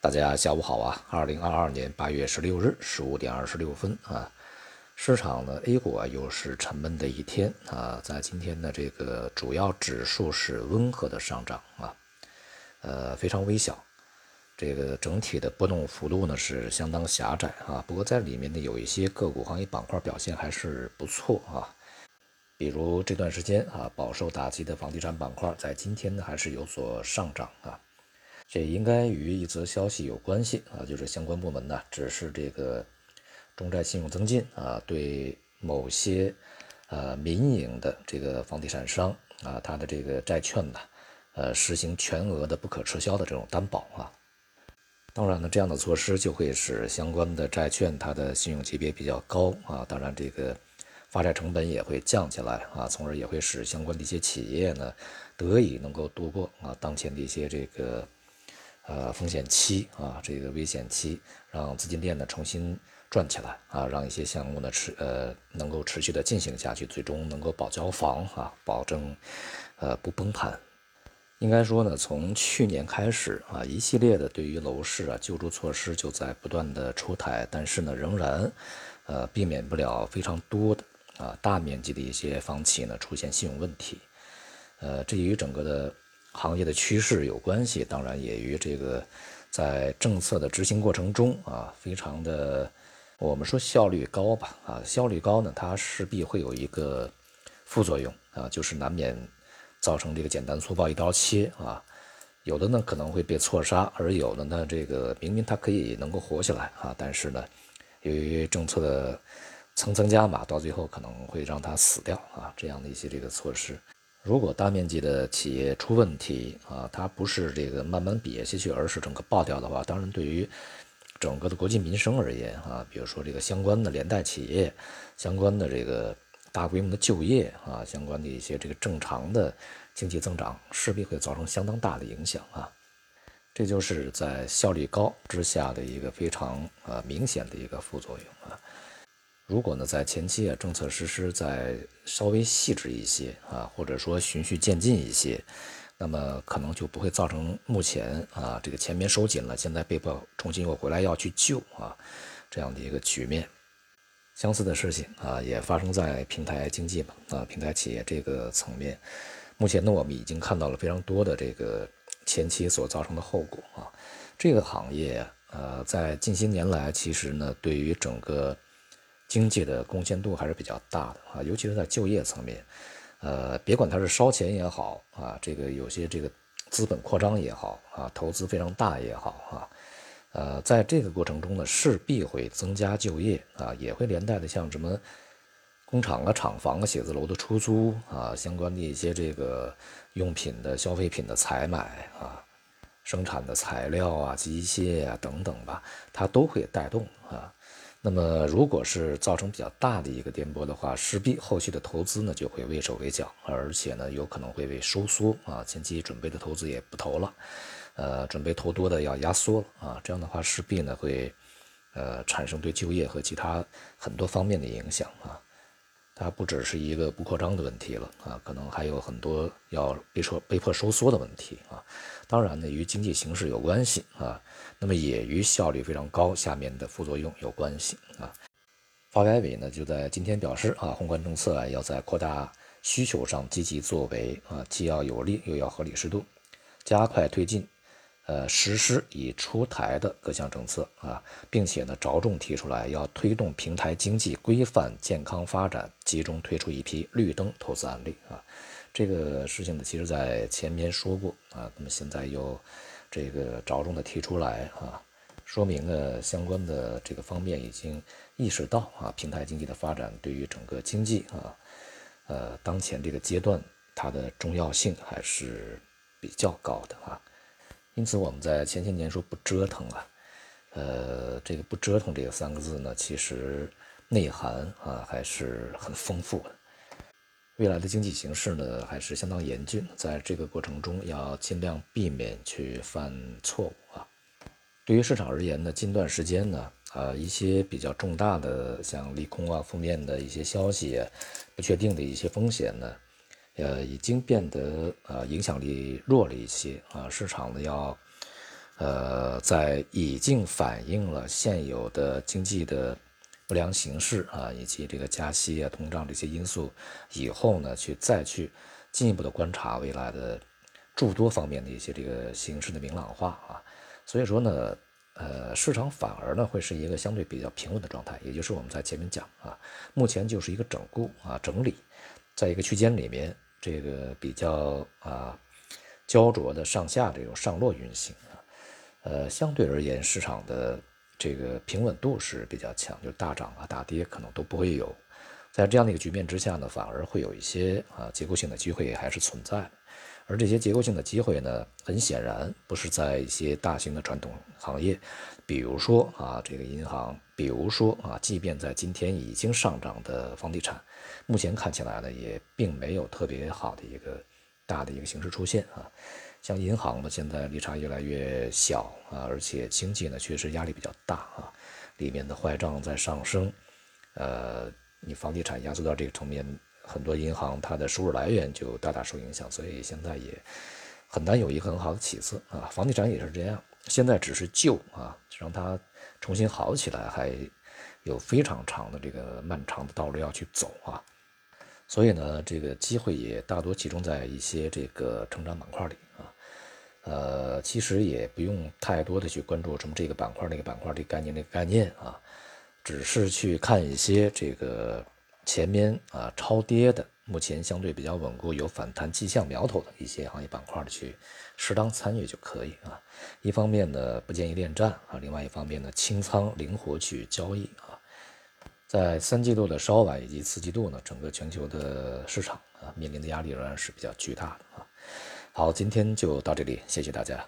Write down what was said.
大家下午好啊！二零二二年八月十六日十五点二十六分啊，市场呢 A 股啊又是沉闷的一天啊，在今天呢这个主要指数是温和的上涨啊，呃非常微小，这个整体的波动幅度呢是相当狭窄啊。不过在里面呢有一些个股行业板块表现还是不错啊，比如这段时间啊饱受打击的房地产板块，在今天呢还是有所上涨啊。这应该与一则消息有关系啊，就是相关部门呢指示这个中债信用增进啊，对某些呃民营的这个房地产商啊，它的这个债券呢，呃实行全额的不可撤销的这种担保啊。当然呢，这样的措施就会使相关的债券它的信用级别比较高啊，当然这个发债成本也会降下来啊，从而也会使相关的一些企业呢得以能够度过啊当前的一些这个。呃，风险期啊，这个危险期，让资金链呢重新转起来啊，让一些项目呢持呃能够持续的进行下去，最终能够保交房啊，保证呃不崩盘。应该说呢，从去年开始啊，一系列的对于楼市啊救助措施就在不断的出台，但是呢，仍然呃避免不了非常多的啊大面积的一些房企呢出现信用问题。呃，这与整个的。行业的趋势有关系，当然也与这个在政策的执行过程中啊，非常的我们说效率高吧啊，效率高呢，它势必会有一个副作用啊，就是难免造成这个简单粗暴一刀切啊，有的呢可能会被错杀，而有的呢这个明明它可以能够活下来啊，但是呢由于政策的层层加码，到最后可能会让它死掉啊，这样的一些这个措施。如果大面积的企业出问题啊，它不是这个慢慢瘪下去，而是整个爆掉的话，当然对于整个的国计民生而言啊，比如说这个相关的连带企业、相关的这个大规模的就业啊、相关的一些这个正常的经济增长，势必会造成相当大的影响啊。这就是在效率高之下的一个非常呃明显的一个副作用啊。如果呢，在前期啊，政策实施再稍微细致一些啊，或者说循序渐进一些，那么可能就不会造成目前啊这个前面收紧了，现在被迫重新又回来要去救啊这样的一个局面。相似的事情啊，也发生在平台经济嘛啊，平台企业这个层面。目前呢，我们已经看到了非常多的这个前期所造成的后果啊。这个行业呃，在近些年来，其实呢，对于整个经济的贡献度还是比较大的啊，尤其是在就业层面，呃，别管它是烧钱也好啊，这个有些这个资本扩张也好啊，投资非常大也好啊，呃，在这个过程中呢，势必会增加就业啊，也会连带的像什么工厂啊、厂房啊、写字楼的出租啊，相关的一些这个用品的消费品的采买啊，生产的材料啊、机械啊等等吧，它都会带动啊。那么，如果是造成比较大的一个颠簸的话，势必后续的投资呢就会畏手畏脚，而且呢有可能会被收缩啊，前期准备的投资也不投了，呃，准备投多的要压缩了啊，这样的话势必呢会，呃，产生对就业和其他很多方面的影响啊。它不只是一个不扩张的问题了啊，可能还有很多要被迫被迫收缩的问题啊。当然呢，与经济形势有关系啊，那么也与效率非常高下面的副作用有关系啊。发改委呢就在今天表示啊，宏观政策啊要在扩大需求上积极作为啊，既要有力又要合理适度，加快推进。呃，实施已出台的各项政策啊，并且呢，着重提出来要推动平台经济规范健康发展，集中推出一批绿灯投资案例啊。这个事情呢，其实在前面说过啊，那么现在又这个着重的提出来啊，说明呢，相关的这个方面已经意识到啊，平台经济的发展对于整个经济啊，呃，当前这个阶段它的重要性还是比较高的啊。因此，我们在前些年说不折腾啊，呃，这个不折腾这个三个字呢，其实内涵啊还是很丰富的。未来的经济形势呢，还是相当严峻，在这个过程中要尽量避免去犯错误啊。对于市场而言呢，近段时间呢，啊，一些比较重大的像利空啊、负面的一些消息、不确定的一些风险呢。呃，已经变得呃影响力弱了一些啊，市场呢要呃，在已经反映了现有的经济的不良形势啊，以及这个加息啊、通胀这些因素以后呢，去再去进一步的观察未来的诸多方面的一些这个形势的明朗化啊，所以说呢。呃，市场反而呢会是一个相对比较平稳的状态，也就是我们在前面讲啊，目前就是一个整固啊整理，在一个区间里面，这个比较啊焦灼的上下这种上落运行啊，呃，相对而言市场的这个平稳度是比较强，就大涨啊大跌可能都不会有，在这样的一个局面之下呢，反而会有一些啊结构性的机会还是存在。而这些结构性的机会呢，很显然不是在一些大型的传统行业，比如说啊，这个银行，比如说啊，即便在今天已经上涨的房地产，目前看起来呢，也并没有特别好的一个大的一个形式出现啊。像银行呢，现在利差越来越小啊，而且经济呢确实压力比较大啊，里面的坏账在上升，呃，你房地产压缩到这个层面。很多银行它的收入来源就大大受影响，所以现在也很难有一个很好的起色啊。房地产也是这样，现在只是救啊，让它重新好起来，还有非常长的这个漫长的道路要去走啊。所以呢，这个机会也大多集中在一些这个成长板块里啊。呃，其实也不用太多的去关注什么这个板块那个板块这概念那个概念啊，只是去看一些这个。前面啊超跌的，目前相对比较稳固，有反弹迹象苗头的一些行业板块的去适当参与就可以啊。一方面呢不建议恋战啊，另外一方面呢清仓灵活去交易啊。在三季度的稍晚以及四季度呢，整个全球的市场啊面临的压力仍然是比较巨大的啊。好，今天就到这里，谢谢大家。